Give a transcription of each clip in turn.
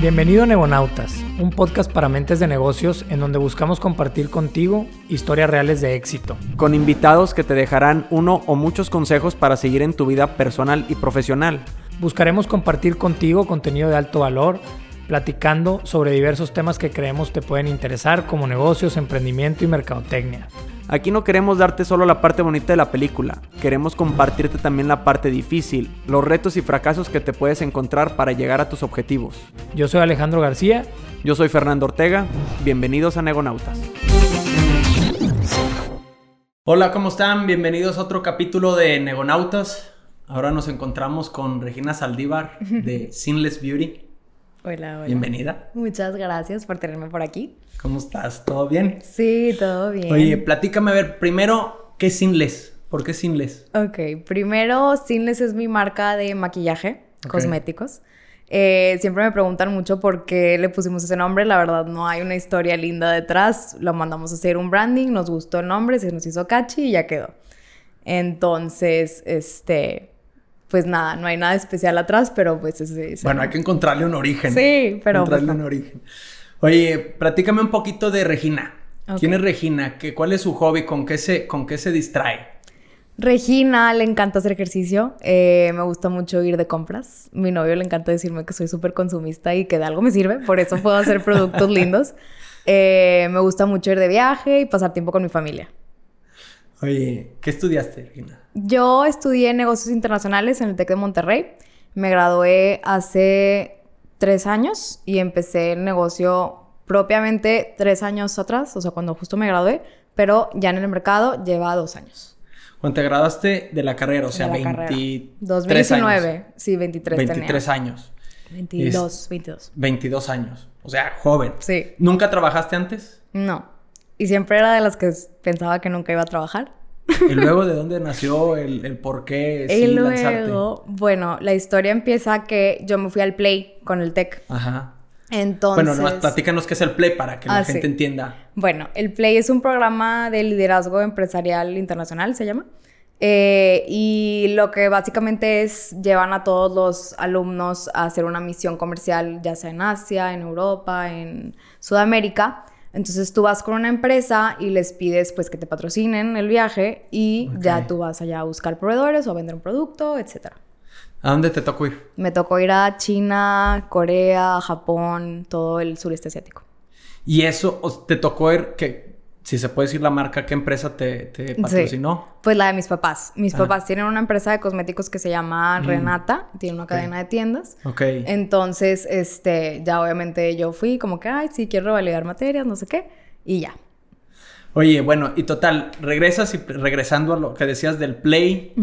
Bienvenido a Negonautas, un podcast para mentes de negocios en donde buscamos compartir contigo historias reales de éxito. Con invitados que te dejarán uno o muchos consejos para seguir en tu vida personal y profesional. Buscaremos compartir contigo contenido de alto valor, platicando sobre diversos temas que creemos te pueden interesar como negocios, emprendimiento y mercadotecnia. Aquí no queremos darte solo la parte bonita de la película, queremos compartirte también la parte difícil, los retos y fracasos que te puedes encontrar para llegar a tus objetivos. Yo soy Alejandro García. Yo soy Fernando Ortega. Bienvenidos a Negonautas. Hola, ¿cómo están? Bienvenidos a otro capítulo de Negonautas. Ahora nos encontramos con Regina Saldívar de Sinless Beauty. Hola, hola. Bienvenida. Muchas gracias por tenerme por aquí. ¿Cómo estás? ¿Todo bien? Sí, todo bien. Oye, platícame a ver, primero, ¿qué es Sinless? ¿Por qué Sinless? Ok, primero, Sinless es mi marca de maquillaje, cosméticos. Eh, siempre me preguntan mucho por qué le pusimos ese nombre. La verdad, no hay una historia linda detrás. Lo mandamos a hacer un branding, nos gustó el nombre, se nos hizo catchy y ya quedó. Entonces, este, pues nada, no hay nada especial atrás, pero pues es... bueno, hay que encontrarle un origen. Sí, pero... Encontrarle pues, un origen. Oye, platícame un poquito de Regina. ¿Quién es Regina? ¿Qué, ¿Cuál es su hobby? ¿Con qué se, con qué se distrae? Regina le encanta hacer ejercicio, eh, me gusta mucho ir de compras. Mi novio le encanta decirme que soy súper consumista y que de algo me sirve, por eso puedo hacer productos lindos. Eh, me gusta mucho ir de viaje y pasar tiempo con mi familia. Oye, ¿qué estudiaste, Regina? Yo estudié negocios internacionales en el TEC de Monterrey. Me gradué hace tres años y empecé el negocio propiamente tres años atrás, o sea, cuando justo me gradué, pero ya en el mercado lleva dos años. Cuando te graduaste de la carrera, o sea, 23 2019, años. sí, 23 23 años. 22, 22. 22 años, o sea, joven. Sí. ¿Nunca trabajaste antes? No. Y siempre era de las que pensaba que nunca iba a trabajar. ¿Y luego de dónde nació el, el por qué sí, y luego, bueno, la historia empieza que yo me fui al Play con el Tech. Ajá. Entonces... Bueno, no, platícanos qué es el Play para que la ah, gente entienda. Bueno, el Play es un programa de liderazgo empresarial internacional, se llama. Eh, y lo que básicamente es, llevan a todos los alumnos a hacer una misión comercial, ya sea en Asia, en Europa, en Sudamérica. Entonces tú vas con una empresa y les pides pues que te patrocinen el viaje y ya tú vas allá a buscar proveedores o a vender un producto, etc. ¿A dónde te tocó ir? Me tocó ir a China, Corea, Japón, todo el sureste asiático. ¿Y eso te tocó ir que si se puede decir la marca, ¿qué empresa te, patrocinó? Pues la de mis papás. Mis papás tienen una empresa de cosméticos que se llama mm. Renata, tiene una cadena de tiendas. Ok. Entonces, este, ya obviamente yo fui como que, ay, sí, quiero validar materias, no sé qué, y ya. Oye, bueno, y total, regresas y regresando a lo que decías del Play.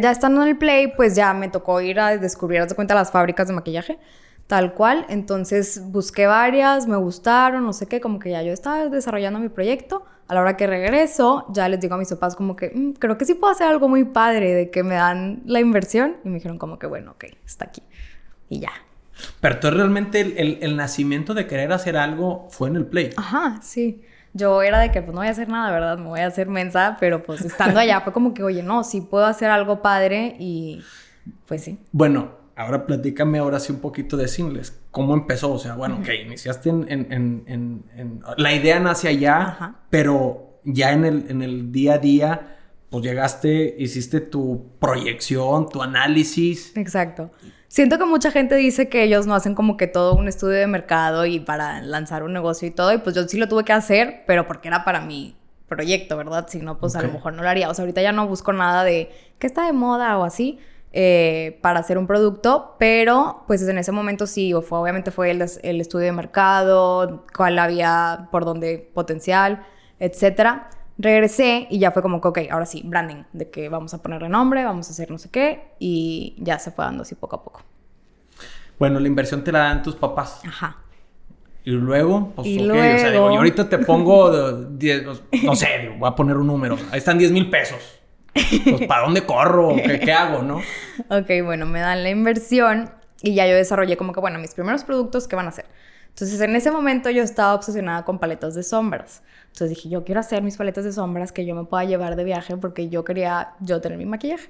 ya estando en el Play, pues ya me tocó ir a descubrir, haz de cuenta, las fábricas de maquillaje tal cual. Entonces busqué varias, me gustaron, no sé qué, como que ya yo estaba desarrollando mi proyecto. A la hora que regreso, ya les digo a mis papás como que mm, creo que sí puedo hacer algo muy padre de que me dan la inversión. Y me dijeron como que bueno, ok, está aquí. Y ya. Pero entonces realmente el, el, nacimiento de querer hacer algo fue en el play. Ajá, sí. Yo era de que pues no voy a hacer nada, ¿verdad? Me voy a hacer mensa, pero pues estando allá fue como que, oye, no, sí puedo hacer algo padre y pues sí. Bueno, ahora platícame ahora sí un poquito de Sinless. ¿Cómo empezó? O sea, bueno, ok, iniciaste en, en, en, en, La idea nace allá, pero ya en el, en el día a día, pues llegaste, hiciste tu proyección, tu análisis. Exacto. Siento que mucha gente dice que ellos no hacen como que todo un estudio de mercado y para lanzar un negocio y todo, y pues yo sí lo tuve que hacer, pero porque era para mi proyecto, ¿verdad? Si no, pues a lo mejor no lo haría. O sea, ahorita ya no busco nada de que está de moda o así eh, para hacer un producto, pero pues en ese momento sí, o fue, obviamente fue el, el estudio de mercado, cuál había, por dónde potencial, etcétera. Regresé y ya fue como que, ok, ahora sí, branding, de que vamos a ponerle nombre, vamos a hacer no sé qué, y ya se fue dando así poco a poco. Bueno, la inversión te la dan tus papás. Ajá. Y luego, pues, y luego... o sea, digo, yo ahorita te pongo, no sé, voy a poner un número. Ahí están 10 mil pesos. Pues, ¿para dónde corro? ¿Qué, ¿Qué, hago, no? Ok, bueno, me dan la inversión y ya yo desarrollé como que, bueno, mis primeros productos, ¿qué van a hacer? Entonces, en ese momento yo estaba obsesionada con paletas de sombras. Entonces dije, yo quiero hacer mis paletas de sombras que yo me pueda llevar de viaje porque yo quería yo tener mi maquillaje.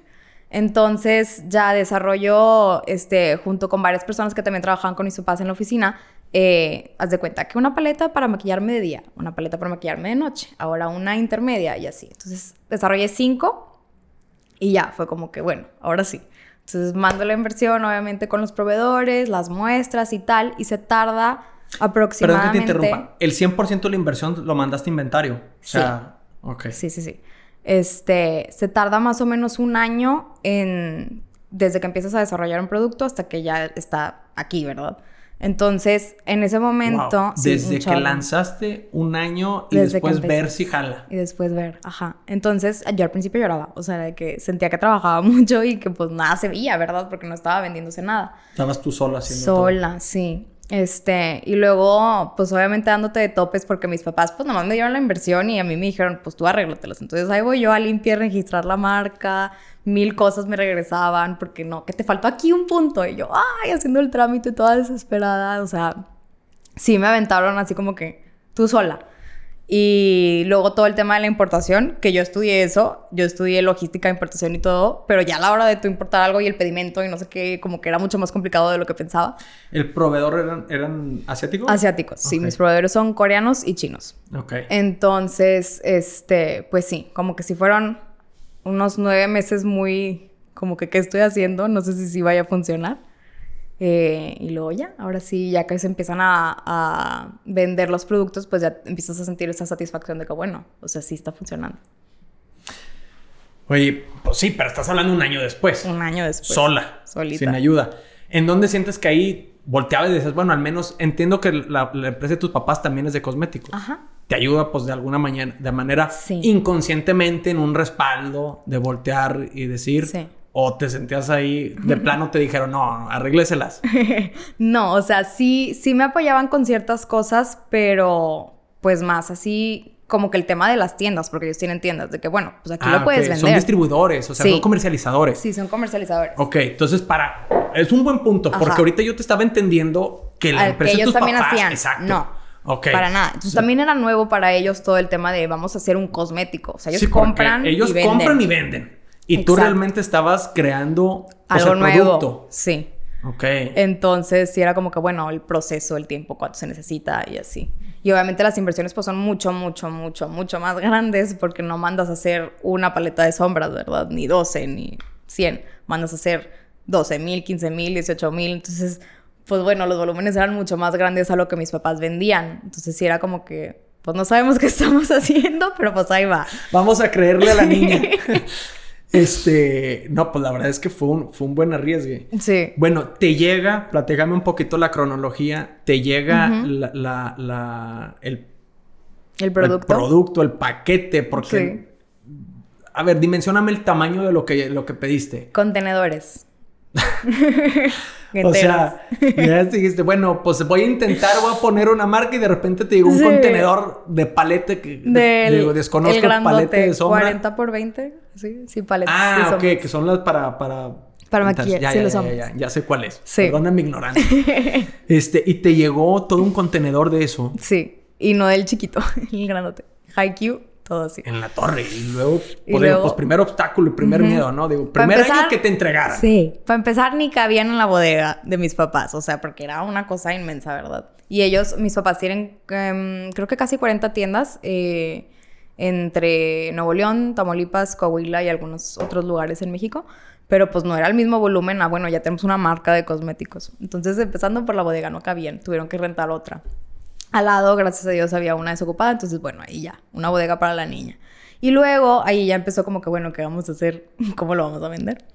Entonces ya desarrolló, este, junto con varias personas que también trabajaban con mis papás en la oficina, eh, haz de cuenta que una paleta para maquillarme de día, una paleta para maquillarme de noche, ahora una intermedia y así. Entonces desarrollé cinco y ya, fue como que, bueno, ahora sí. Entonces mando la inversión, obviamente, con los proveedores, las muestras y tal, y se tarda aproximadamente... Perdón que te interrumpa. El 100% de la inversión lo mandaste a inventario. O sea, ok. Sí, sí, sí. Este, se tarda más o menos un año en... Desde que empiezas a desarrollar un producto hasta que ya está aquí, ¿verdad? Entonces, en ese momento... Desde que lanzaste un año y después ver si jala. Y después ver, ajá. Entonces, yo al principio lloraba, o sea, de que sentía que trabajaba mucho y que pues nada se veía, ¿verdad? Porque no estaba vendiéndose nada. Estabas tú sola haciendo Sola, sí. Este, y luego, pues obviamente dándote de topes porque mis papás, pues nomás me dieron la inversión y a mí me dijeron, pues tú arréglatelas. Entonces ahí voy yo a limpiar, registrar la marca, mil cosas me regresaban porque no, que te faltó aquí un punto. Y yo, ay, haciendo el trámite toda desesperada. O sea, sí me aventaron así como que tú sola. Y luego todo el tema de la importación, que yo estudié eso, yo estudié logística, importación y todo, pero ya a la hora de tú importar algo y el pedimento y no sé qué, como que era mucho más complicado de lo que pensaba. ¿El proveedor eran, eran asiáticos? Asiáticos, sí, mis proveedores son coreanos y chinos. Ok. Entonces, este, pues sí, como que si fueron unos nueve meses muy, como que, ¿qué estoy haciendo? No sé si sí vaya a funcionar. Eh, y luego ya, ahora sí, ya que se empiezan a, vender los productos, pues ya empiezas a sentir esa satisfacción de que, bueno, o sea, sí está funcionando. Oye, pues sí, pero estás hablando un año después. Un año después. Sola. Solita. Sin ayuda. ¿En dónde sientes que ahí volteabas y dices, bueno, al menos entiendo que la, empresa de tus papás también es de cosméticos? Ajá. Te ayuda, pues, de alguna manera, de manera inconscientemente en un respaldo de voltear y decir, sí. ¿O te sentías ahí, de plano te dijeron, no, arrégleselas? no, o sea, sí, sí me apoyaban con ciertas cosas, pero pues más así como que el tema de las tiendas, porque ellos tienen tiendas, de que bueno, pues aquí lo ah, puedes vender. Son distribuidores, o sea, son comercializadores. Sí, son comercializadores. Ok, entonces para... Es un buen punto, porque ahorita yo te estaba entendiendo que la empresa que ellos también hacían. Exacto. No. Okay. Para nada. Entonces también era nuevo para ellos todo el tema de vamos a hacer un cosmético. O sea, ellos compran. Ellos compran y venden. Y tú realmente estabas creando pues, algo nuevo. Sí. Ok. Entonces, sí era como que, bueno, el proceso, el tiempo, cuánto se necesita y así. Y obviamente las inversiones pues son mucho, mucho, mucho, mucho más grandes porque no mandas a hacer una paleta de sombras, ¿verdad? Ni 12, ni 100. Mandas a hacer 12 mil, 15 mil, 18 mil. Entonces, pues bueno, los volúmenes eran mucho más grandes a lo que mis papás vendían. Entonces, sí era como que, pues no sabemos qué estamos haciendo, pero pues ahí va. Vamos a creerle a la niña. Este, no, pues la verdad es que fue un, fue un buen arriesgue. Sí. Bueno, te llega, platícame un poquito la cronología, te llega la, la, el, el producto. El producto, el paquete, porque... A ver, dimensioname el tamaño de lo que, lo que pediste. Contenedores. o sea, ya dijiste, bueno, pues voy a intentar, voy a poner una marca y de repente te digo un contenedor de palete que digo, desconozco el palete de sombra. 40 por 20, sí, sí, paletes. Ah, ok, que son las para para para maquillar, ya, sí, ya, ya, ya, ya, sé cuál es. Sí. Perdona mi ignorancia. este, y te llegó todo un contenedor de eso. Sí, y no del chiquito, el grandote. Haikyuu todo así. En la torre. Y luego, pues, pues primer obstáculo y primer miedo, ¿no? Digo, primer año que te entregaran. Sí, para empezar ni cabían en la bodega de mis papás, o sea, porque era una cosa inmensa, ¿verdad? Y ellos, mis papás tienen, em, creo que casi 40 tiendas eh, entre Nuevo León, Tamaulipas, Coahuila y algunos otros lugares en México. Pero pues no era el mismo volumen. Ah, bueno, ya tenemos una marca de cosméticos. Entonces, empezando por la bodega, no cabían. Tuvieron que rentar otra. Al lado, gracias a Dios, había una desocupada, entonces, bueno, ahí ya, una bodega para la niña. Y luego, ahí ya empezó como que, bueno, ¿qué vamos a hacer? ¿Cómo lo vamos a vender?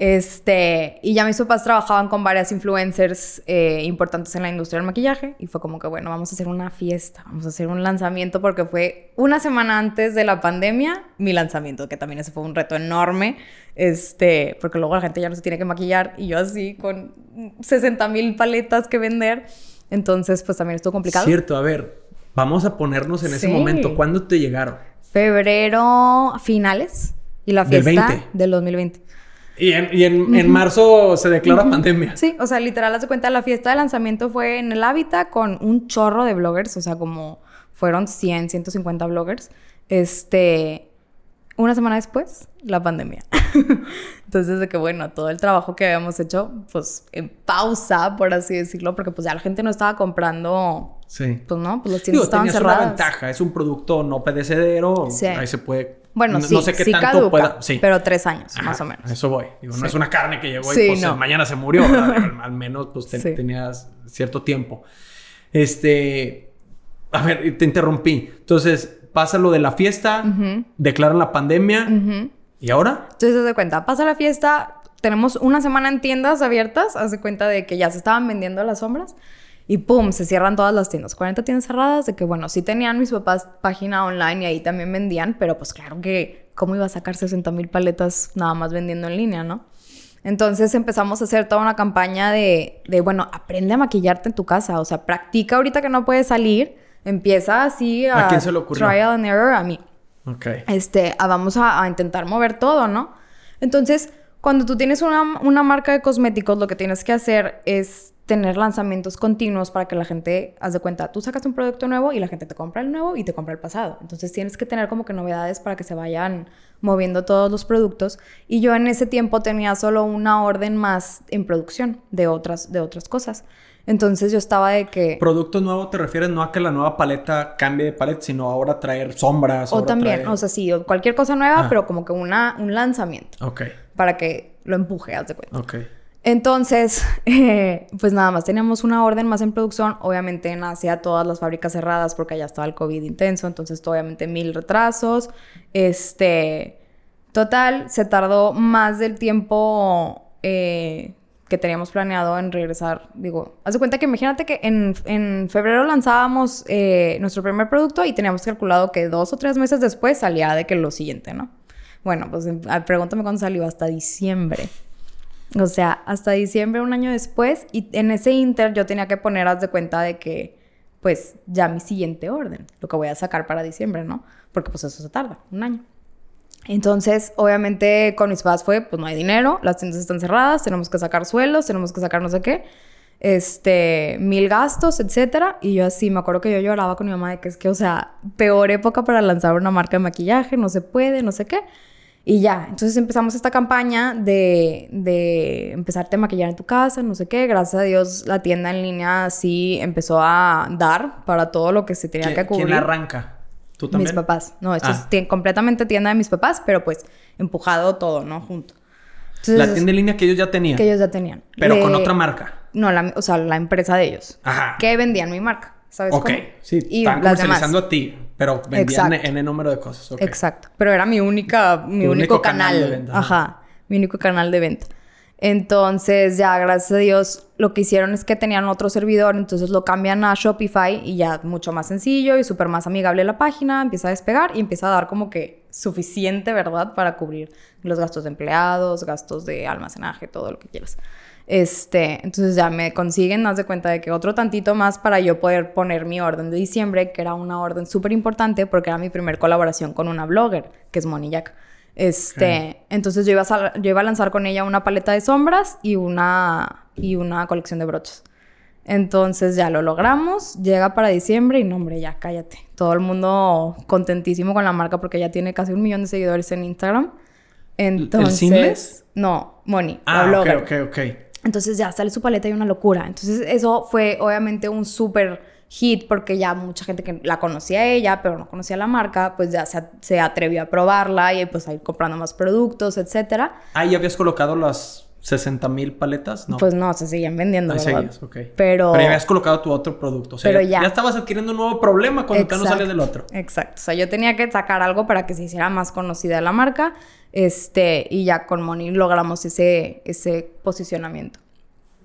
Este, y ya mis papás trabajaban con varias influencers eh, importantes en la industria del maquillaje y fue como que, bueno, vamos a hacer una fiesta, vamos a hacer un lanzamiento porque fue una semana antes de la pandemia mi lanzamiento, que también ese fue un reto enorme, este, porque luego la gente ya no se tiene que maquillar y yo así con 60 mil paletas que vender. Entonces, pues también estuvo complicado. Cierto, a ver, vamos a ponernos en ese momento. ¿Cuándo te llegaron? Febrero finales y la fiesta del, 20? del 2020. Y en, en, marzo se declara pandemia. Sí, o sea, literal, haz de cuenta, la fiesta de lanzamiento fue en el Hábitat con un chorro de bloggers, o sea, como fueron 100, 150 bloggers. Este, una semana después, la pandemia. Entonces, de que bueno, todo el trabajo que habíamos hecho, pues en pausa, por así decirlo, porque pues ya la gente no estaba comprando. Sí. Pues no, pues los tiendas estaban tenías cerradas. una ventaja, es un producto no pedecedero, Sí. ahí se puede. Bueno, no, sí, no sé qué sí tanto caduca, pueda. Sí. pero tres años, Ajá, más o menos. A eso voy. Digo, no es una carne que llegó y pues no. mañana se murió, al menos pues te- tenías cierto tiempo. Este, a ver, te interrumpí. Entonces, pasa lo de la fiesta, declaran la pandemia Ujú. y ahora Entonces, haz de cuenta, pasa la fiesta, tenemos una semana en tiendas abiertas, haz de cuenta de que ya se estaban vendiendo las sombras y pum, se cierran todas las tiendas. 40 tiendas cerradas, de que bueno, sí tenían mis papás página online y ahí también vendían, pero pues claro que, ¿cómo iba a sacar 60 mil paletas nada más vendiendo en línea, no? Entonces empezamos a hacer toda una campaña de, de, bueno, aprende a maquillarte en tu casa, o sea, practica ahorita que no puedes salir, empieza así a, ¿A quién se le ocurrió? trial and error a mí Ok. este, a- vamos a, a intentar mover todo, ¿no? Entonces, cuando tú tienes una, una marca de cosméticos, lo que tienes que hacer es tener lanzamientos continuos para que la gente, haz de cuenta, tú sacas un producto nuevo y la gente te compra el nuevo y te compra el pasado. Entonces tienes que tener como que novedades para que se vayan moviendo todos los productos. Y yo en ese tiempo tenía solo una orden más en producción de otras, de otras cosas. Entonces yo estaba de que... Producto nuevo te refieres no a que la nueva paleta cambie de paleta, sino ahora traer sombras. O ahora también, traer- o sea, sí, cualquier cosa nueva, Ah. pero como que una, un lanzamiento. Ok, para que lo empuje, haz de cuenta. ok. Entonces, eh, pues nada más teníamos una orden más en producción. Obviamente en Asia todas las fábricas cerradas porque allá estaba el COVID intenso. Entonces, obviamente mil retrasos. Este, total, se tardó más del tiempo eh, que teníamos planeado en regresar. Digo, haz de cuenta que imagínate que en, en febrero lanzábamos eh, nuestro primer producto y teníamos calculado que dos o tres meses después salía de que lo siguiente, ¿no? Bueno, pues pregúntame cuándo salió, hasta diciembre. O sea, hasta diciembre, un año después, y en ese inter yo tenía que poner, haz de cuenta de que, pues, ya mi siguiente orden, lo que voy a sacar para diciembre, ¿no? Porque pues eso se tarda, un año. Entonces, obviamente, con mis papás fue, pues no hay dinero, las tiendas están cerradas, tenemos que sacar suelos, tenemos que sacar no sé qué, este, mil gastos, etcétera. Y yo así, me acuerdo que yo lloraba con mi mamá de que es que, o sea, peor época para lanzar una marca de maquillaje, no se puede, no sé qué. Y ya, entonces empezamos esta campaña de, de empezarte a maquillar en tu casa, no sé qué. Gracias a Dios la tienda en línea sí empezó a dar para todo lo que se tenía ¿Quién, que cubrir. quién arranca? ¿Tú también? Mis papás. No, esto Ah. es completamente tienda de mis papás, pero pues empujado todo, ¿no? Junto. Entonces, La tienda en línea que ellos ya tenían. que ellos ya tenían. Pero Le- con otra marca. No, la, o sea, la empresa de ellos. Ajá. Que vendían mi marca, ¿sabes Ok, cómo? sí, Y las comercializando demás. a ti, pero vendían Exacto. N número de cosas. ok. Exacto. Pero era mi única, mi único, único canal canal. de venta, ajá. Ajá. Mi único canal de venta. Entonces, ya, gracias a Dios, lo que hicieron es que tenían otro servidor, entonces lo cambian a Shopify y ya mucho más sencillo y súper más amigable la página, empieza a despegar y empieza a dar como que suficiente, ¿verdad? Para cubrir los gastos de empleados, gastos de almacenaje, todo lo que quieras. Este, entonces ya me consiguen, haz de cuenta de que otro tantito más para yo poder poner mi orden de diciembre, que era una orden súper importante porque era mi primer colaboración con una blogger, que es Moni Jack. Este, entonces yo iba, a yo iba a lanzar con ella una paleta de sombras y una, y una colección de broches. Entonces ya lo logramos, llega para diciembre y no, hombre, ya cállate. Todo el mundo contentísimo con la marca porque ya tiene casi un millón de seguidores en Instagram. Entonces, Seamless? No, Moni, la Ah, blogger. ok, ok, ok. Entonces ya sale su paleta y una locura. Entonces eso fue obviamente un súper hit porque ya mucha gente que la conocía a ella, pero no conocía la marca, pues ya se, atrevió a probarla y pues a ir comprando más productos, etcétera. Ah, ¿ya habías colocado las 60 mil paletas? No. Pues no, se seguían vendiendo, Ahí ¿verdad? seguías, ok. Pero... Pero ya habías colocado tu otro producto. O sea, Pero ya, ya. estabas adquiriendo un nuevo problema cuando tú no Exacto, sales del otro. Exacto. O sea, yo tenía que sacar algo para que se hiciera más conocida la marca. Este, y ya con Moni logramos ese, ese posicionamiento.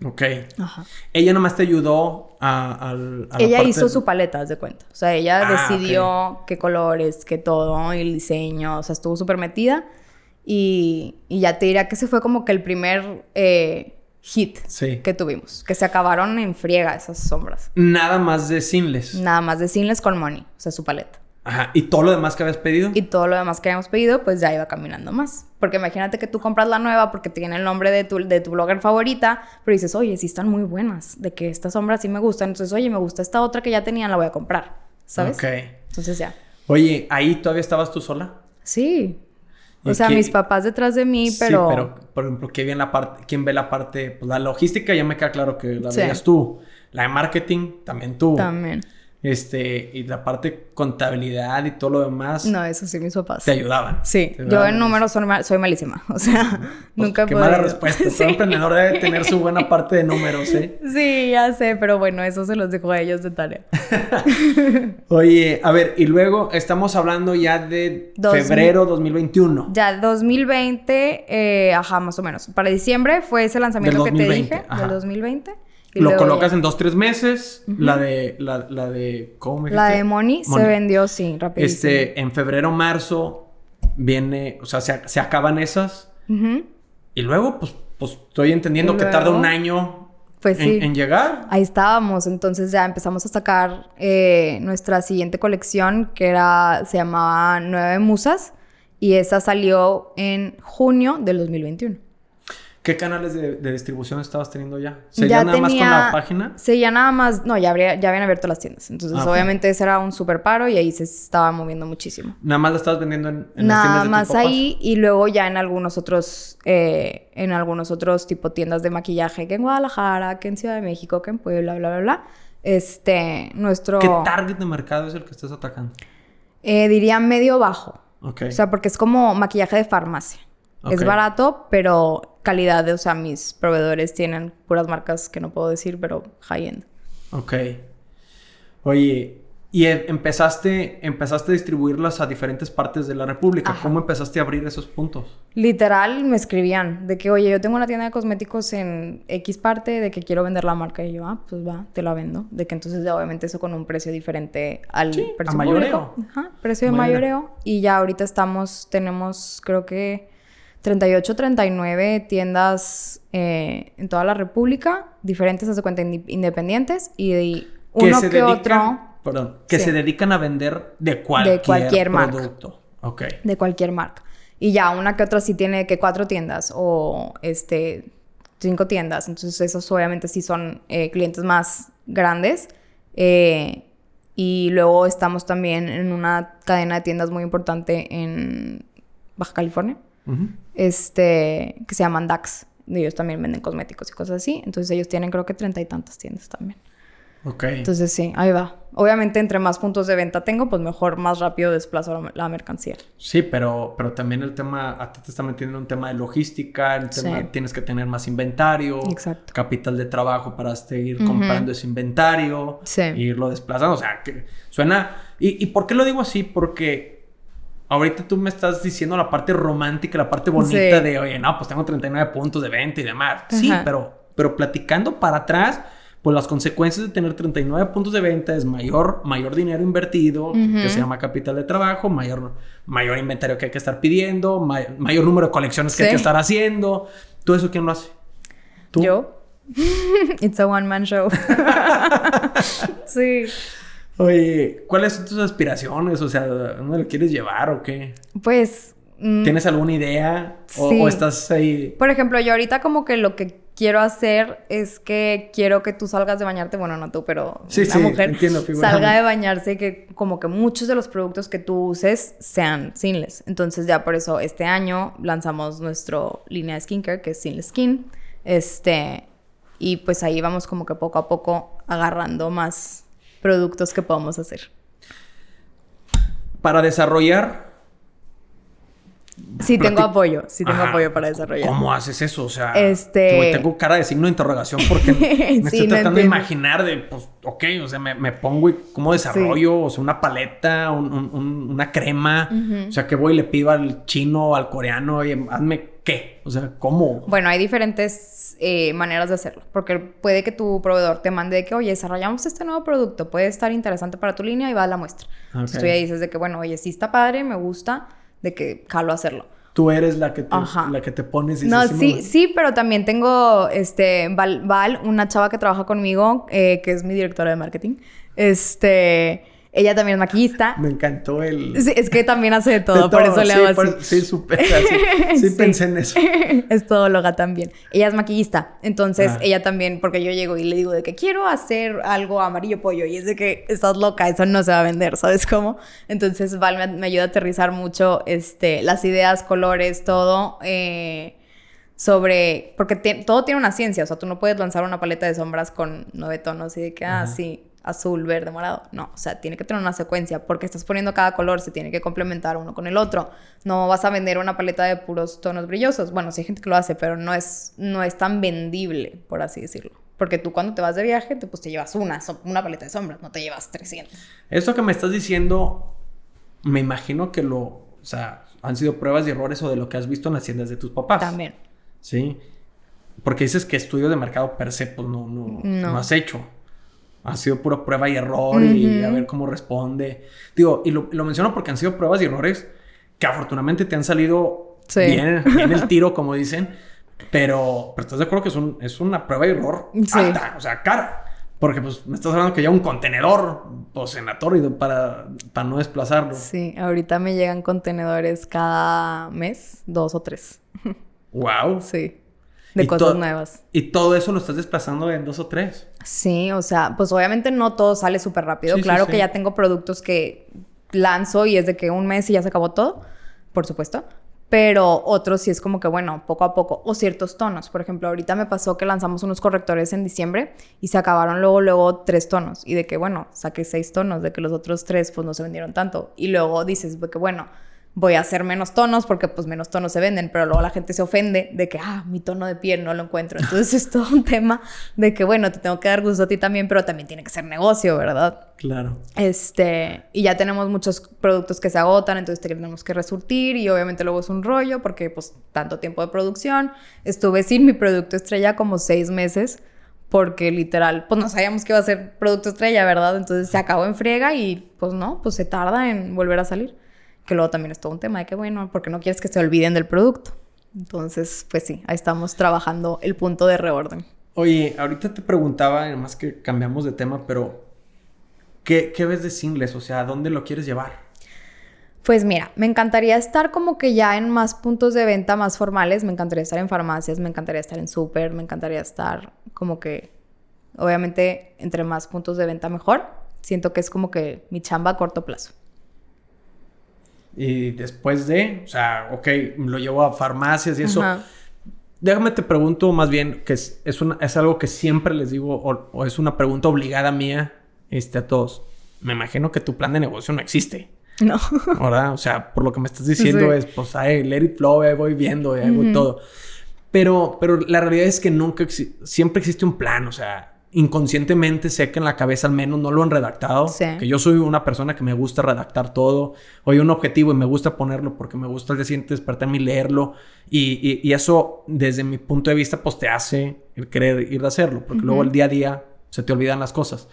Ok. Ajá. Ella nomás te ayudó a, al- a la Ella parte hizo de- su paleta, de cuenta. O sea, ella Ah, decidió qué colores, qué todo, y el diseño. O sea, estuvo súper metida. Y, y ya te diría que ese fue como que el primer eh, hit Sí. que tuvimos. Que se acabaron en friega esas sombras. Nada más de Sinless. Nada más de Sinless con Moni. O sea, su paleta. Ajá. ¿Y todo lo demás que habías pedido? Y todo lo demás que habíamos pedido, pues ya iba caminando más. Porque imagínate que tú compras la nueva porque tiene el nombre de tu, de tu blogger favorita, pero dices, oye, sí están muy buenas, de que estas sombras sí me gustan. Entonces, oye, me gusta esta otra que ya tenían, la voy a comprar. ¿Sabes? Ok. Entonces ya. Oye, ¿ahí todavía estabas tú sola? Sí. O sea, mis papás detrás de mí, pero... Sí, pero, por ejemplo, ¿quién ve la parte, quién ve la parte, pues la logística ya me queda claro que la veías tú. La de marketing, también tú. También. Este, y la parte contabilidad y todo lo demás. No, eso sí, mis papás. Te ayudaban. Sí, yo en números soy, malísima. O sea, pues, nunca Qué mala respuesta. Todo emprendedor debe tener su buena parte de números, ¿eh? Sí, ya sé, pero bueno, eso se los dejo a ellos de tarea. Oye, a ver, y luego estamos hablando ya de febrero 2021. Ya, 2020, eh, ajá, más o menos. Para diciembre fue ese lanzamiento que te dije, del 2020 lo colocas en dos, tres meses. La de, la, de, ¿cómo me La de Money, se vendió, sí, rapidísimo. Este, en febrero, marzo, viene, o sea, se, acaban esas. Y luego, pues, pues estoy entendiendo que tarda un año pues en, llegar. Ahí estábamos, entonces ya empezamos a sacar eh, nuestra siguiente colección que era, se llamaba Nueve Musas y esa salió en junio del 2021. ¿Qué canales de, distribución estabas teniendo ya? ¿Se ya nada más con la página? Sí, ya nada más, no, ya, habría, ya habían abierto las tiendas. Entonces, ah, obviamente, ese era un super paro y ahí se estaba moviendo muchísimo. ¿Nada más la estabas vendiendo en, en las tiendas de más ahí y luego ya en algunos otros, eh, en algunos otros tipo tiendas de maquillaje, que en Guadalajara, que en Ciudad de México, que en Puebla, bla, bla, bla. Este, nuestro... ¿Qué target de mercado es el que estás atacando? Eh, diría medio bajo. Ok. O sea, porque es como maquillaje de farmacia. Es barato, pero calidad, o sea, mis proveedores tienen puras marcas que no puedo decir, pero high-end. Ok. Oye, y e, empezaste, empezaste a distribuirlas a diferentes partes de la República. ¿Cómo empezaste a abrir esos puntos? Literal, me escribían de que, oye, yo tengo una tienda de cosméticos en X parte, de que quiero vender la marca. Y yo, ah, pues va, te la vendo. De que entonces, obviamente, eso con un precio diferente al precio a mayoreo. Ajá, precio de mayoreo. Y ya ahorita estamos, tenemos, creo que 38, 39 tiendas eh, en toda la República, diferentes, hace cuenta, independientes, y uno que, otro... Perdón, que se dedican a vender de cualquier, de cualquier producto. Marca. De cualquier marca. Y ya, una que otra sí tiene que cuatro tiendas o este cinco tiendas. Entonces, esos obviamente sí son eh, clientes más grandes. Eh, y luego estamos también en una cadena de tiendas muy importante en Baja California este, que se llaman DAX. Ellos también venden cosméticos y cosas así. Entonces ellos tienen creo que treinta y tantas tiendas también. Ok. Entonces sí, ahí va. Obviamente entre más puntos de venta tengo, pues mejor, más rápido desplazo la, mercancía. Sí, pero, pero también el tema, a ti te está metiendo un tema de logística, el tema, tienes que tener más inventario, Exacto. capital de trabajo para seguir comprando ese inventario, sí. e irlo desplazando. O sea, que suena... ¿Y, ¿Y por qué lo digo así? Porque Ahorita tú me estás diciendo la parte romántica, la parte bonita de, oye, no, pues tengo 39 puntos de venta y demás. Sí, pero, pero platicando para atrás, pues las consecuencias de tener 39 puntos de venta es mayor, mayor dinero invertido, que se llama capital de trabajo, mayor, mayor inventario que hay que estar pidiendo, mayor número de colecciones que hay que estar haciendo. ¿Todo eso quién lo hace? ¿Tú? Yo. It's a one man show. sí. Oye, ¿cuáles son tus aspiraciones? O sea, ¿dónde lo quieres llevar o qué? Pues... Mm, ¿Tienes alguna idea? O, estás ahí...? Por ejemplo, yo ahorita como que lo que quiero hacer es que quiero que tú salgas de bañarte, bueno, no tú, pero la mujer entiendo, salga de bañarse y que como que muchos de los productos que tú uses sean sinless. Entonces ya por eso este año lanzamos nuestro línea de skincare que es Sinless Skin. Este, y pues ahí vamos como que poco a poco agarrando más productos que podamos hacer. Para desarrollar. Sí, tengo apoyo. Sí, tengo apoyo para desarrollar. ¿Cómo haces eso? O sea, este... tengo cara de signo de interrogación porque me estoy tratando de imaginar de, pues, ok, o sea, me, pongo y cómo desarrollo, o sea, una paleta, una crema, o sea, que voy y le pido al chino, o al coreano, y hazme qué, o sea, cómo. Bueno, hay diferentes eh, maneras de hacerlo. Porque puede que tu proveedor te mande de que, oye, desarrollamos este nuevo producto, puede estar interesante para tu línea y va a la muestra. Entonces tú ya dices de que, bueno, oye, sí está padre, me gusta, de que jalo hacerlo. Tú eres la que te, la que te pones y No, sí, sí, pero también tengo, este, Val, una chava que trabaja conmigo, eh, que es mi directora de marketing. Este Ella también es maquillista. Me encantó el... Sí, es que también hace de todo, por eso le hago así. sí, súper así. Sí, pensé en eso. es todóloga también. Ella es maquillista. Entonces, ah. ella también, porque yo llego y le digo de que quiero hacer algo amarillo pollo. Y es de que estás loca, eso no se va a vender, ¿sabes cómo? Entonces, Val me, ayuda a aterrizar mucho este, las ideas, colores, todo. Eh, sobre, porque todo tiene una ciencia, o sea, tú no puedes lanzar una paleta de sombras con nueve tonos y de que, ah, sí, azul, verde, morado. No, o sea, tiene que tener una secuencia porque estás poniendo cada color, se tiene que complementar uno con el otro. No vas a vender una paleta de puros tonos brillosos. Bueno, sí hay gente que lo hace, pero no es, no es tan vendible, por así decirlo. Porque tú cuando te vas de viaje, te, pues te llevas una, una paleta de sombras, no te llevas 300. Esto que me estás diciendo, me imagino que lo, o sea, han sido pruebas y errores o de lo que has visto en las tiendas de tus papás. También. Sí. Porque dices que estudio de mercado per se, pues no, no, no has hecho ha sido pura prueba y error y a ver cómo responde. Digo, y lo, menciono porque han sido pruebas y errores que afortunadamente te han salido bien, bien el tiro, como dicen. Pero, pero estás de acuerdo que es, un, es una prueba y error alta, o sea, cara. Porque pues me estás hablando que ya un contenedor pues para, para no desplazarlo. Sí, ahorita me llegan contenedores cada mes, dos o tres. Wow. Sí de cosas nuevas. Y todo eso lo estás desplazando en dos o tres. Sí, o sea, pues obviamente no todo sale súper rápido. claro que ya tengo productos que lanzo y es de que un mes y ya se acabó todo, por supuesto. Pero otros sí es como que, bueno, poco a poco. O ciertos tonos. Por ejemplo, ahorita me pasó que lanzamos unos correctores en diciembre y se acabaron luego, luego tres tonos. Y de que, bueno, saqué seis tonos, de que los otros tres pues no se vendieron tanto. Y luego dices, de que, bueno, voy a hacer menos tonos porque pues menos tonos se venden, pero luego la gente se ofende de que, ah, mi tono de piel no lo encuentro. Entonces es todo un tema de que, bueno, te tengo que dar gusto a ti también, pero también tiene que ser negocio, ¿verdad? Claro. Este, y ya tenemos muchos productos que se agotan, entonces tenemos que resurtir y obviamente luego es un rollo porque pues tanto tiempo de producción. Estuve sin mi producto estrella como seis meses porque literal, pues no sabíamos que iba a ser producto estrella, ¿verdad? Entonces se acabó en friega y pues no, pues se tarda en volver a salir que luego también es todo un tema de que, bueno, porque no quieres que se olviden del producto. Entonces, pues sí, ahí estamos trabajando el punto de reorden. Oye, ahorita te preguntaba, además que cambiamos de tema, pero ¿qué, qué ves de singles? O sea, ¿a dónde lo quieres llevar? Pues mira, me encantaría estar como que ya en más puntos de venta más formales, me encantaría estar en farmacias, me encantaría estar en súper, me encantaría estar como que, obviamente, entre más puntos de venta mejor. Siento que es como que mi chamba a corto plazo. Y después de, o sea, ok, lo llevo a farmacias y eso. Déjame te pregunto más bien, que es, es, es algo que siempre les digo, o, es una pregunta obligada mía este, a todos. Me imagino que tu plan de negocio no existe. No. ¿Verdad? O sea, por lo que me estás diciendo es, pues, ay, let it flow, voy viendo, hago todo. Pero, pero la realidad es que nunca, siempre existe un plan, o sea, inconscientemente sé que en la cabeza al menos no lo han redactado. Que yo soy una persona que me gusta redactar todo. Hoy un objetivo y me gusta ponerlo porque me gusta el día siguiente despertarme y leerlo. Y, y, eso, desde mi punto de vista, pues te hace el querer ir a hacerlo. Porque luego el día a día se te olvidan las cosas.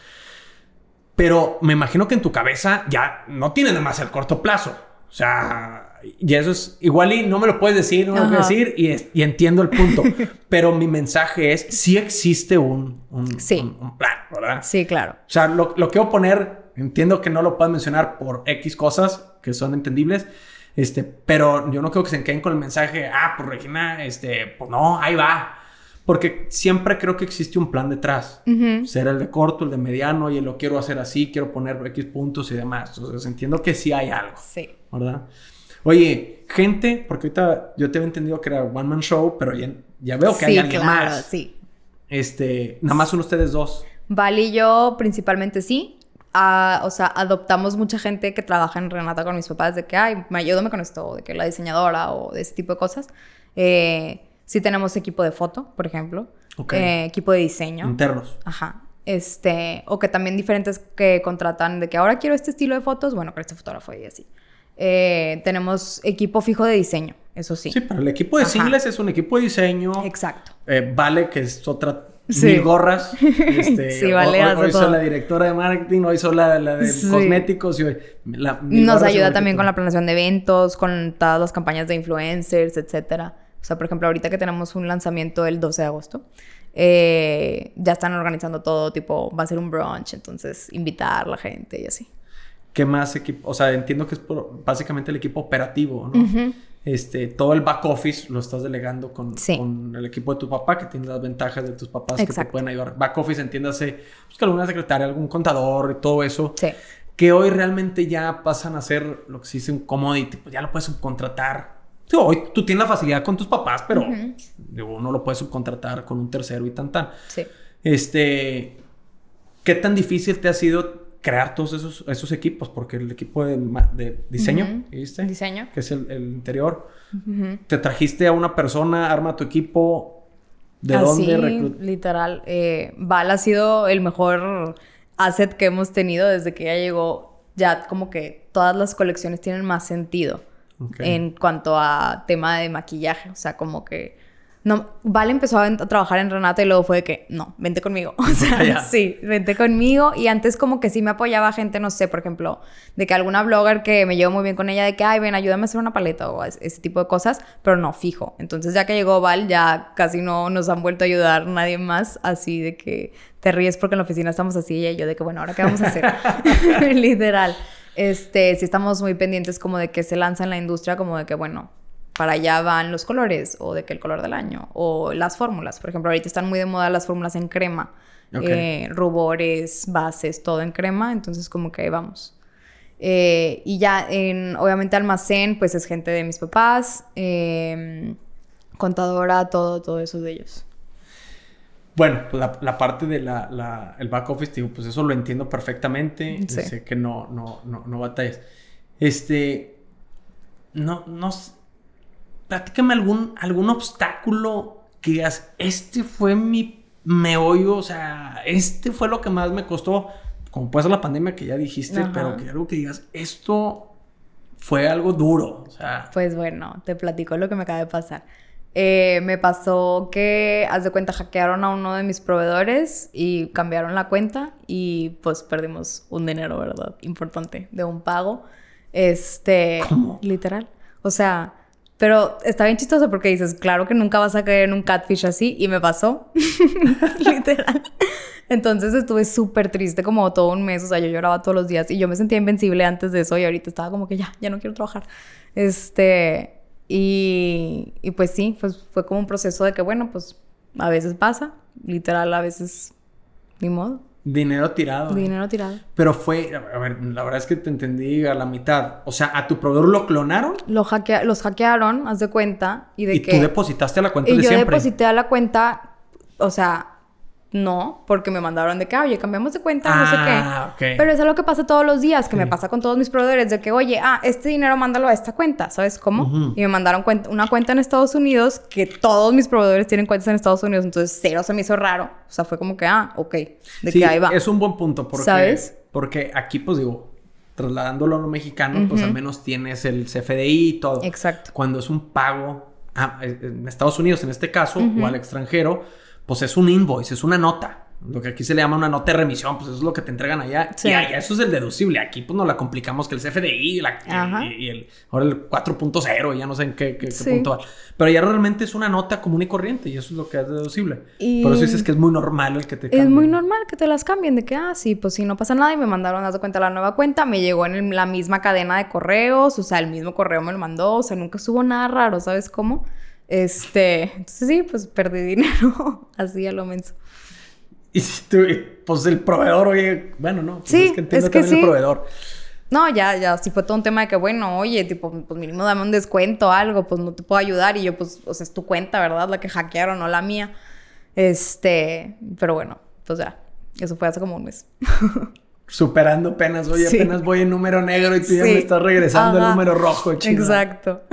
Pero me imagino que en tu cabeza ya no tiene más el corto plazo. O sea, y eso es igual y no me lo puedes decir, no me lo puedes decir y, entiendo el punto. pero mi mensaje es, sí existe un, un, plan, ¿verdad? Sí, claro. O sea, lo, lo quiero poner, entiendo que no lo puedes mencionar por X cosas que son entendibles, este, pero yo no creo que se queden con el mensaje, ah, pues Regina, este, pues no, ahí va. Porque siempre creo que existe un plan detrás. Ser el de corto, el de mediano, y lo quiero hacer así, quiero poner X puntos y demás. Entonces entiendo que sí hay algo. Sí. ¿Verdad? Oye, gente, porque ahorita yo te había entendido que era one man show, pero ya, veo que hay alguien claro, más. Sí. Este, nada más son ustedes dos. Val y yo principalmente sí. Ah, o sea, adoptamos mucha gente que trabaja en Renata con mis papás de que, ay, me ayúdame con esto, de que la diseñadora o de ese tipo de cosas. Eh, sí tenemos equipo de foto, por ejemplo. Eh, equipo de diseño. Internos. Ajá. Este, o que también diferentes que contratan de que ahora quiero este estilo de fotos, bueno, con este fotógrafo y así. Eh, tenemos equipo fijo de diseño, eso sí. Sí, pero el equipo de singles es un equipo de diseño. Exacto. Eh, vale, que es otra mil gorras. Este, sí, vale. Hoy, hoy la directora de marketing, hoy soy la, de cosméticos y hoy Nos ayuda también con la planeación de eventos, con todas las campañas de influencers, etcétera. O sea, por ejemplo, ahorita que tenemos un lanzamiento el 12 de agosto, eh, ya están organizando todo, tipo, va a ser un brunch, entonces invitar a la gente y así. ¿Qué más equipo? O sea, entiendo que es básicamente el equipo operativo, ¿no? Este, todo el back office lo estás delegando con, con, el equipo de tu papá, que tiene las ventajas de tus papás que te pueden ayudar. Back office, entiéndase, pues que alguna secretaria, algún contador y todo eso. Sí. Que hoy realmente ya pasan a ser lo que se dice un commodity, pues ya lo puedes subcontratar. hoy tú tienes la facilidad con tus papás, pero uno lo puede subcontratar con un tercero y tan tan. Sí. Este, ¿qué tan difícil te ha sido crear todos esos, esos equipos, porque el equipo de, diseño, ¿viste? Diseño. Que es el, interior. Te trajiste a una persona, arma tu equipo. ¿De dónde Literal. Eh, Val ha sido el mejor asset que hemos tenido desde que ya llegó. Ya como que todas las colecciones tienen más sentido en cuanto a tema de maquillaje. O sea, como que no, Vale empezó a, trabajar en Renata y luego fue de que, no, vente conmigo. O sea, sí, vente conmigo. Y antes como que sí me apoyaba gente, no sé, por ejemplo, de que alguna blogger que me llevo muy bien con ella, de que, ay, ven, ayúdame a hacer una paleta o ese tipo de cosas, pero no, fijo. Entonces ya que llegó Val, ya casi no nos han vuelto a ayudar nadie más, así de que te ríes porque en la oficina estamos así y yo de que, bueno, ¿ahora qué vamos a hacer? Literal. Este, sí estamos muy pendientes como de que se lanza en la industria, como de que, bueno, para allá van los colores o de qué el color del año o las fórmulas. Por ejemplo, ahorita están muy de moda las fórmulas en crema. Eh, rubores, bases, todo en crema. Entonces como que vamos. Eh, y ya en, obviamente, almacén, pues es gente de mis papás, em, contadora, todo, todo eso de ellos. Bueno, pues la, parte de la, el back office, digo, pues eso lo entiendo perfectamente. Sé que no, no, no, no batallas. Este, no, no, platícame algún, algún obstáculo que digas, este fue mi meollo, o sea, este fue lo que más me costó, como puede ser la pandemia que ya dijiste, pero que algo que digas, esto fue algo duro, o sea. Pues bueno, te platico lo que me acaba de pasar. Eh, me pasó que, haz de cuenta, hackearon a uno de mis proveedores y cambiaron la cuenta y pues perdimos un dinero, ¿verdad? Importante, de un pago. Este, ¿Cómo? Literal. O sea, pero está bien chistoso porque dices, claro que nunca vas a caer en un catfish así. Y me pasó. Literal. Entonces estuve súper triste como todo un mes. O sea, yo lloraba todos los días. Y yo me sentía invencible antes de eso. Y ahorita estaba como que ya, ya no quiero trabajar. Este... Y, y pues sí, pues fue como un proceso de que, bueno, pues a veces pasa. Literal, a veces ni modo. Dinero tirado. Dinero tirado. Pero fue, a ver, la verdad es que te entendí a la mitad. O sea, ¿a tu proveedor lo clonaron? Lo hackea los hackearon, haz de cuenta. Y, de ¿Y tú depositaste a la cuenta y de yo deposité a la cuenta, o sea, no, porque me mandaron de que, oye, cambiamos de cuenta, no sé qué. Ah, Pero eso es lo que pasa todos los días, que me pasa con todos mis proveedores, de que, oye, ah, este dinero mándalo a esta cuenta, ¿sabes cómo? Y me mandaron una cuenta en Estados Unidos, que todos mis proveedores tienen cuentas en Estados Unidos, entonces cero se me hizo raro. O sea, fue como que, ah, ok, de que ahí va. Es un buen punto, porque, ¿sabes? Porque aquí, pues digo, trasladándolo a lo mexicano, pues al menos tienes el CFDI y todo. Exacto. Cuando es un pago a, en Estados Unidos, en este caso, o al extranjero pues es un invoice, es una nota. Lo que aquí se le llama una nota de remisión, pues eso es lo que te entregan allá. Y allá eso es el deducible. Aquí pues nos la complicamos que el CFDI y, el, ahora el 4.0, ya no sé en qué, qué, punto Pero ya realmente es una nota común y corriente y eso es lo que es deducible. Por eso dices que es muy normal el que te cambien. Es muy normal que te las cambien, de que, ah, sí, pues sí, no pasa nada y me mandaron, de cuenta, la nueva cuenta, me llegó en la misma cadena de correos, o sea, el mismo correo me lo mandó, o sea, nunca estuvo nada raro, ¿sabes cómo? Este, entonces sí, pues perdí dinero así a lo menos. Y si tú, pues el proveedor, oye, bueno, no, pues sí, es que entiendo es que sí. el proveedor. No, ya, ya, sí fue todo un tema de que, bueno, oye, tipo, pues mínimo dame un descuento o algo, pues no te puedo ayudar. Y yo, pues, o sea, es tu cuenta, ¿verdad? La que hackearon, no la mía. Este, pero bueno, pues ya, eso fue hace como un mes. Superando penas, oye, apenas voy en número negro y tú ya me estás regresando el número rojo, chido. Exacto.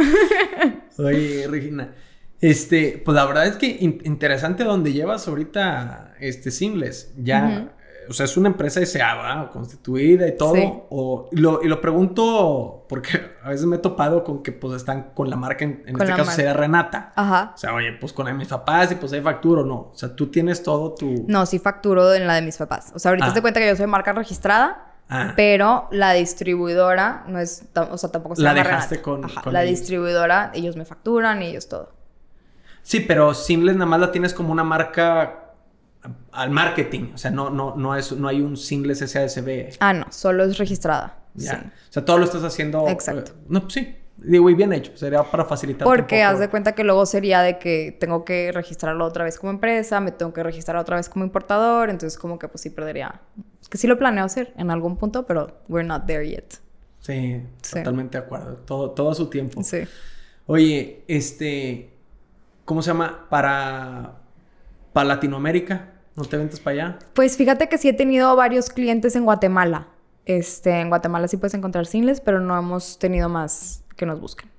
Oye, Regina. Este, pues la verdad es que interesante donde llevas ahorita este Seamless. Ya, o sea, es una empresa S.A., constituida y todo. O, y, lo, y lo pregunto porque a veces me he topado con que pues están con la marca, en, este caso sería Renata. Ajá. O sea, oye, pues con mis papás y pues hay facturo, no. O sea, tú tienes todo tu. No, sí facturo en la de mis papás. O sea, ahorita ah. te cuenta que yo soy marca registrada. Ah. Pero la distribuidora no es, o sea, tampoco se la dejaste con, La distribuidora, ellos me facturan y ellos todo. Sí, pero Seamless nada más la tienes como una marca al marketing. O sea, no, no, no, es, no hay un Seamless SASB. Ah, no, solo es registrada. Ya. O sea, todo lo estás haciendo. Exacto. Eh, no, pues sí. Digo, y bien hecho. Sería para facilitar. Porque haz de cuenta que luego sería de que tengo que registrarlo otra vez como empresa, me tengo que registrar otra vez como importador, entonces como que pues sí perdería. Que sí lo planeo hacer en algún punto, pero we're not there yet. Sí, totalmente de acuerdo. Todo, todo a su tiempo. Sí. Oye, este, ¿cómo se llama? Para, para Latinoamérica, ¿no te ventas para allá? Pues fíjate que sí he tenido varios clientes en Guatemala. Este, en Guatemala sí puedes encontrar singles, pero no hemos tenido más que nos busquen.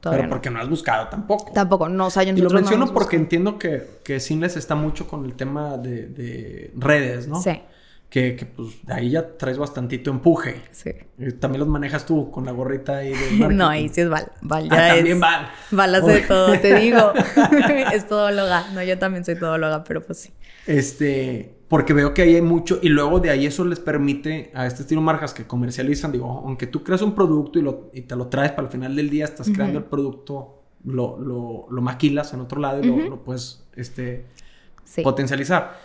Todavía pero porque no. has buscado tampoco. Tampoco, no, o sea, yo Y lo menciono porque entiendo que, que está mucho con el tema de, de redes, ¿no? Sí que, que, pues de ahí ya traes bastantito empuje. Sí. también los manejas tú con la gorrita ahí de marketing. No, ahí sí es Val. Val ah, ya también Val. Val hace de todo, te digo. es todóloga. No, yo también soy todóloga, pero pues sí. Este, porque veo que ahí hay mucho y luego de ahí eso les permite a este estilo marcas que comercializan, digo, aunque tú creas un producto y, lo, y te lo traes para el final del día, estás creando el producto, lo, lo, lo, maquilas en otro lado y lo, lo, puedes este, potencializar.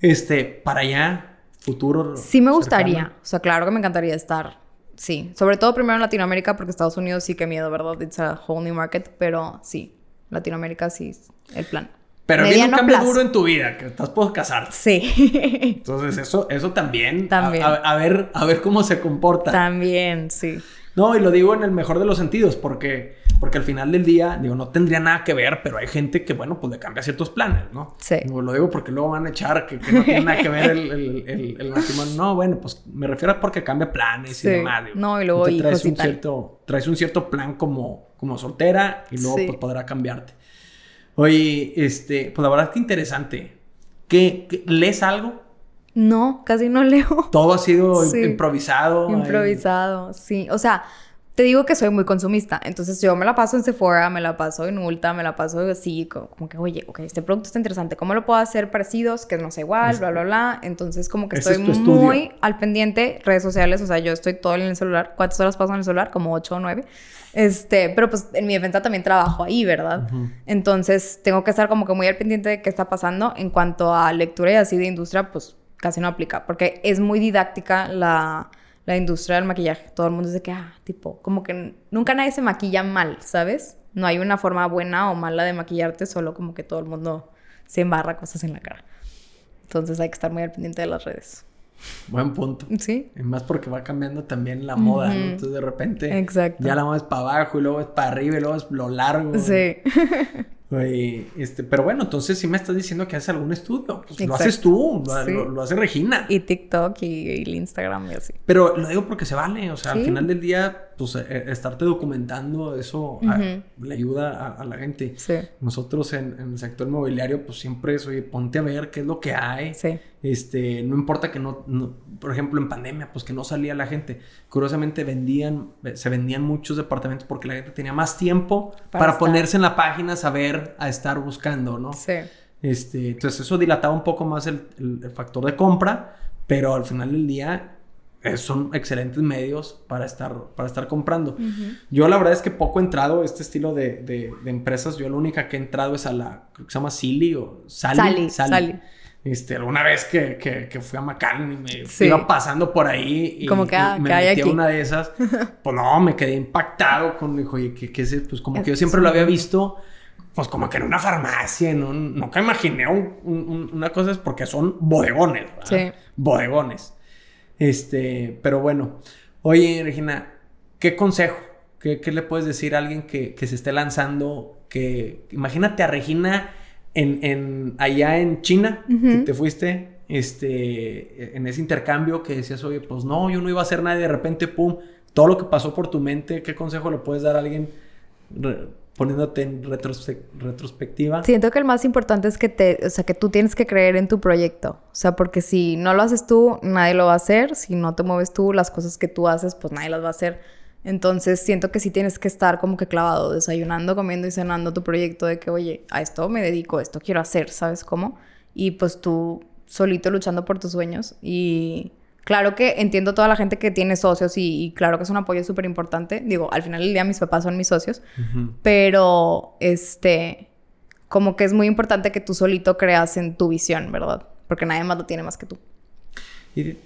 Este, para allá futuro. Sí me gustaría. O sea, claro que me encantaría estar. Sí. Sobre todo primero en Latinoamérica, porque Estados Unidos sí que miedo, ¿verdad? It's a whole new market. Pero sí, Latinoamérica sí es el plan. Pero viene un cambio duro en tu vida, que estás por casarte. Sí. Entonces, eso, eso también. También. a, ver, a ver cómo se comporta. También, sí. No, y lo digo en el mejor de los sentidos, porque, porque al final del día, digo, no tendría nada que ver, pero hay gente que, bueno, pues le cambia ciertos planes, ¿no? Sí. lo digo porque luego van a echar que, no tiene nada que ver el, el, matrimonio. No, bueno, pues me refiero a porque cambia planes y demás. no, y luego traes un cierto, traes un cierto plan como, como soltera y luego pues podrá cambiarte. Oye, este, pues la verdad que interesante. ¿Qué, lees algo? No, casi no leo. Todo ha sido improvisado. Improvisado, sí. O sea, te digo que soy muy consumista. Entonces yo me la paso en Sephora, me la paso en Ulta, me la paso así, como, que, oye, ok, este producto está interesante. ¿Cómo lo puedo hacer parecidos? Que no sea igual, bla, bla, bla. Entonces como que estoy muy al pendiente. Redes sociales, o sea, yo estoy todo en el celular. ¿Cuántas horas paso en el celular? Como ocho o nueve. Este, pero pues en mi defensa también trabajo ahí, ¿verdad? Entonces tengo que estar como que muy al pendiente de qué está pasando. En cuanto a lectura y así de industria, pues casi no aplica, porque es muy didáctica la, la industria del maquillaje. Todo el mundo dice que, ah, tipo, como que nunca nadie se maquilla mal, ¿sabes? No hay una forma buena o mala de maquillarte, solo como que todo el mundo se embarra cosas en la cara. Entonces hay que estar muy al pendiente de las redes. Buen punto. Sí. Y más porque va cambiando también la moda, ¿no? Entonces de repente Exacto. ya la moda es para abajo y luego es para arriba y luego es lo largo. Sí. este, pero bueno, entonces si me estás diciendo que haces algún estudio, pues lo haces tú, lo, hace Regina. Y TikTok y, el Instagram y así. Pero lo digo porque se vale, o sea, al final del día, pues eh, eh, estarte documentando, eso le ayuda a, la gente. Sí. Nosotros en, en, el sector inmobiliario, pues siempre es, oye, ponte a ver qué es lo que hay. Sí. Este, no importa que no, por ejemplo, en pandemia, pues que no salía la gente. Curiosamente vendían, se vendían muchos departamentos porque la gente tenía más tiempo para, ponerse en la página, saber, a estar buscando, ¿no? Sí. Este, entonces eso dilataba un poco más el, factor de compra, pero al final del día eh, son excelentes medios para estar, para estar comprando. Yo la verdad es que poco he entrado a este estilo de, de, empresas. Yo la única que he entrado es a la, creo que se llama Silly o Sally. Sally. Este, alguna vez que, que, fui a McAllen y me iba pasando por ahí y, como que, ah, me metí a una de esas, pues no, me quedé impactado con, dijo, oye, ¿qué, qué es? Pues como que yo siempre lo había visto, pues como que en una farmacia, un, nunca imaginé una cosa, es porque son bodegones, Sí. Bodegones. Este, pero bueno, oye, Regina, ¿qué consejo? ¿Qué, qué le puedes decir a alguien que, que se esté lanzando? Que imagínate a Regina en, en, allá en China, que te fuiste, este, en ese intercambio que decías, oye, pues no, yo no iba a hacer nada y de repente, pum, todo lo que pasó por tu mente, ¿qué consejo le puedes dar a alguien poniéndote en retrospectiva? Siento que el más importante es que te, o sea, que tú tienes que creer en tu proyecto, o sea, porque si no lo haces tú, nadie lo va a hacer, si no te mueves tú, las cosas que tú haces, pues nadie las va a hacer. Entonces siento que sí tienes que estar como que clavado, desayunando, comiendo y cenando tu proyecto de que, oye, a esto me dedico, esto quiero hacer, ¿sabes cómo? Y pues tú solito luchando por tus sueños. Y claro que entiendo toda la gente que tiene socios y, claro que es un apoyo súper importante. Digo, al final del día mis papás son mis socios, pero este, como que es muy importante que tú solito creas en tu visión, ¿verdad? Porque nadie más lo tiene más que tú. Y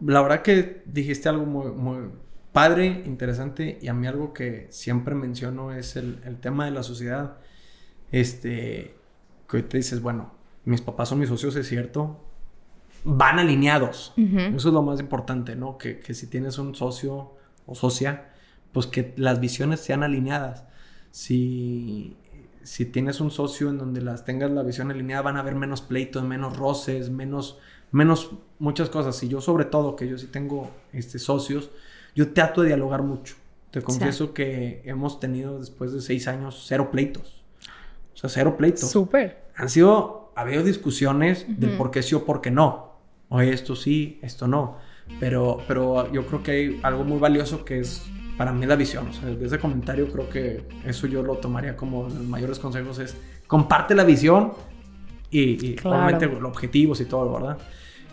la verdad que dijiste algo muy, muy padre, interesante, y a mí algo que siempre menciono es el, el tema de la sociedad. Este, que hoy te dices, bueno, mis papás son mis socios, es cierto, van alineados. Eso es lo más importante, ¿no? Que, que, si tienes un socio o socia, pues que las visiones sean alineadas. Si, si tienes un socio en donde las tengas la visión alineada, van a haber menos pleitos, menos roces, menos, menos muchas cosas. Y yo sobre todo, que yo sí tengo este, socios, yo trato de dialogar mucho. Te confieso que hemos tenido después de seis años cero pleitos. O sea, cero pleitos. Súper. Han sido, ha habido discusiones del por qué sí o por qué no. Oye, esto sí, esto no. Pero, pero yo creo que hay algo muy valioso que es para mí la visión. O sea, desde ese comentario creo que eso yo lo tomaría como los mayores consejos es comparte la visión y, y obviamente los objetivos y todo, ¿verdad?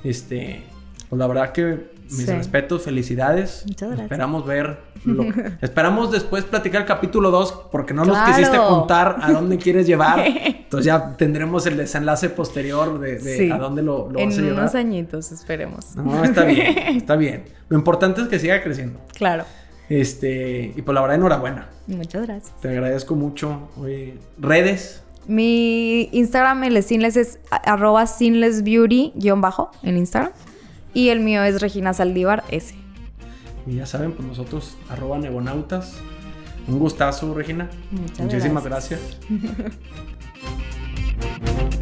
Este, pues la verdad que mis respetos, felicidades. Muchas gracias. Esperamos ver. esperamos después platicar el capítulo 2 porque no nos quisiste contar a dónde quieres llevar. Entonces ya tendremos el desenlace posterior de, a dónde lo, lo vas a llevar. En unos añitos, esperemos. No, está bien, está bien. Lo importante es que siga creciendo. Claro. Este, y por pues la verdad, enhorabuena. Muchas gracias. Te agradezco mucho. Oye, redes. Mi Instagram, el Sinless es arroba sinlessbeauty-bajo en Instagram. Y el mío es Regina Saldívar S. Y ya saben, pues nosotros, arroba nebonautas. Un gustazo, Regina. Muchísimas gracias.